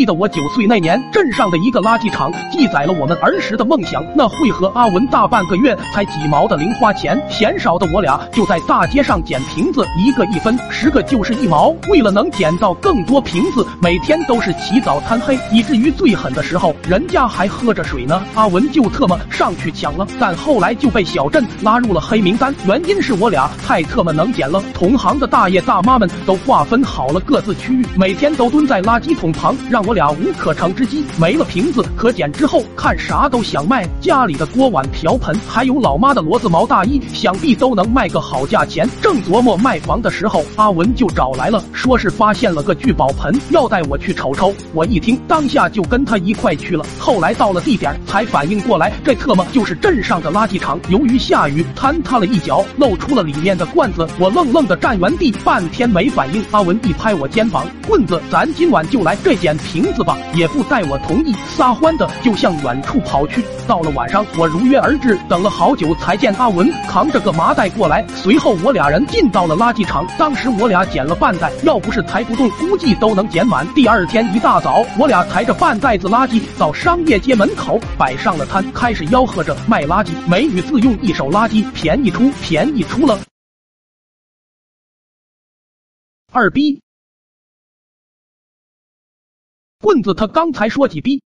记得我九岁那年，镇上的一个垃圾场记载了我们儿时的梦想。那会和阿文大半个月才几毛的零花钱，嫌少的我俩就在大街上捡瓶子，一个一分，十个就是一毛。为了能捡到更多瓶子，每天都是起早贪黑，以至于最狠的时候，人家还喝着水呢，阿文就特么上去抢了。但后来就被小镇拉入了黑名单，原因是我俩太特么能捡了，同行的大爷大妈们都划分好了各自区域，每天都蹲在垃圾桶旁，让我我俩无可乘之机。没了瓶子可捡之后，看啥都想卖，家里的锅碗瓢盆，还有老妈的骡子毛大衣，想必都能卖个好价钱。正琢磨卖房的时候，阿文就找来了，说是发现了个聚宝盆，要带我去瞅瞅。我一听，当下就跟他一块去了。后来到了地点，才反应过来，这特么就是镇上的垃圾场。由于下雨，坍塌了一角，露出了里面的罐子。我愣愣的站原地，半天没反应。阿文一拍我肩膀，棍子，咱今晚就来这捡瓶瓶子吧。也不待我同意，撒欢的就向远处跑去。到了晚上，我如约而至，等了好久才见阿文扛着个麻袋过来。随后我俩人进到了垃圾场，当时我俩捡了半袋，要不是抬不动，估计都能捡满。第二天一大早，我俩抬着半袋子垃圾到商业街门口摆上了摊，开始吆喝着卖垃圾。美女自用一手垃圾，便宜出，便宜出了。二逼，棍子他刚才说几逼？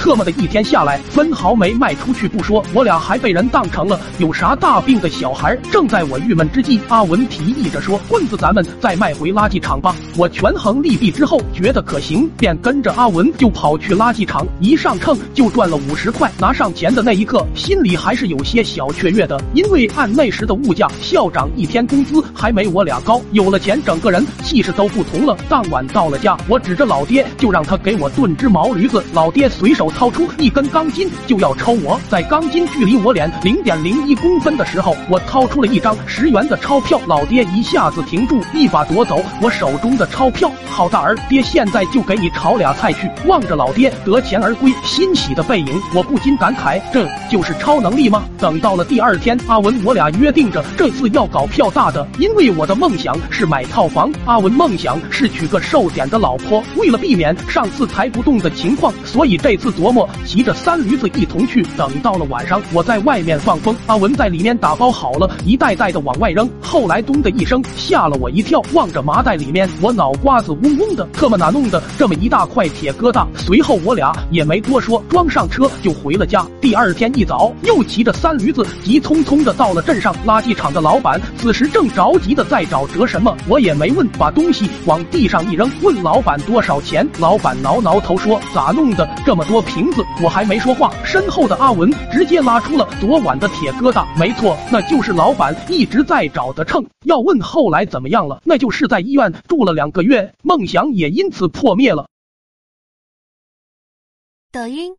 特么的一天下来，分毫没卖出去不说，我俩还被人当成了有啥大病的小孩。正在我郁闷之际，阿文提议着说：“棍子，咱们再卖回垃圾场吧。”我权衡利弊之后，觉得可行，便跟着阿文就跑去垃圾场。一上秤就赚了五十块。拿上钱的那一刻，心里还是有些小雀跃的，因为按那时的物价，校长一天工资还没我俩高。有了钱，整个人。气势都不同了。当晚到了家，我指着老爹就让他给我炖只毛驴子。老爹随手。掏出一根钢筋就要抽我，在钢筋距离我脸零点零一公分的时候，我掏出了一张十元的钞票。老爹一下子停住，一把夺走我手中的钞票。好大儿，爹现在就给你炒俩菜去。望着老爹得钱而归，欣喜的背影，我不禁感慨，这就是超能力吗？等到了第二天，阿文我俩约定着这次要搞票大的，因为我的梦想是买套房，阿文梦想是娶个瘦点的老婆。为了避免上次抬不动的情况，所以这次。琢磨骑着三驴子一同去，等到了晚上，我在外面放风，阿文在里面打包好了，一袋袋的往外扔。后来咚的一声，吓了我一跳，望着麻袋里面，我脑瓜子嗡嗡的，特么哪弄的这么一大块铁疙瘩？随后我俩也没多说，装上车就回了家。第二天一早，又骑着三驴子急匆匆的到了镇上垃圾场的老板，此时正着急的在找折什么，我也没问，把东西往地上一扔，问老板多少钱？老板挠挠头说咋弄的这么多？瓶子，我还没说话，身后的阿文直接拉出了昨晚的铁疙瘩。没错，那就是老板一直在找的秤。要问后来怎么样了，那就是在医院住了两个月，梦想也因此破灭了。抖音。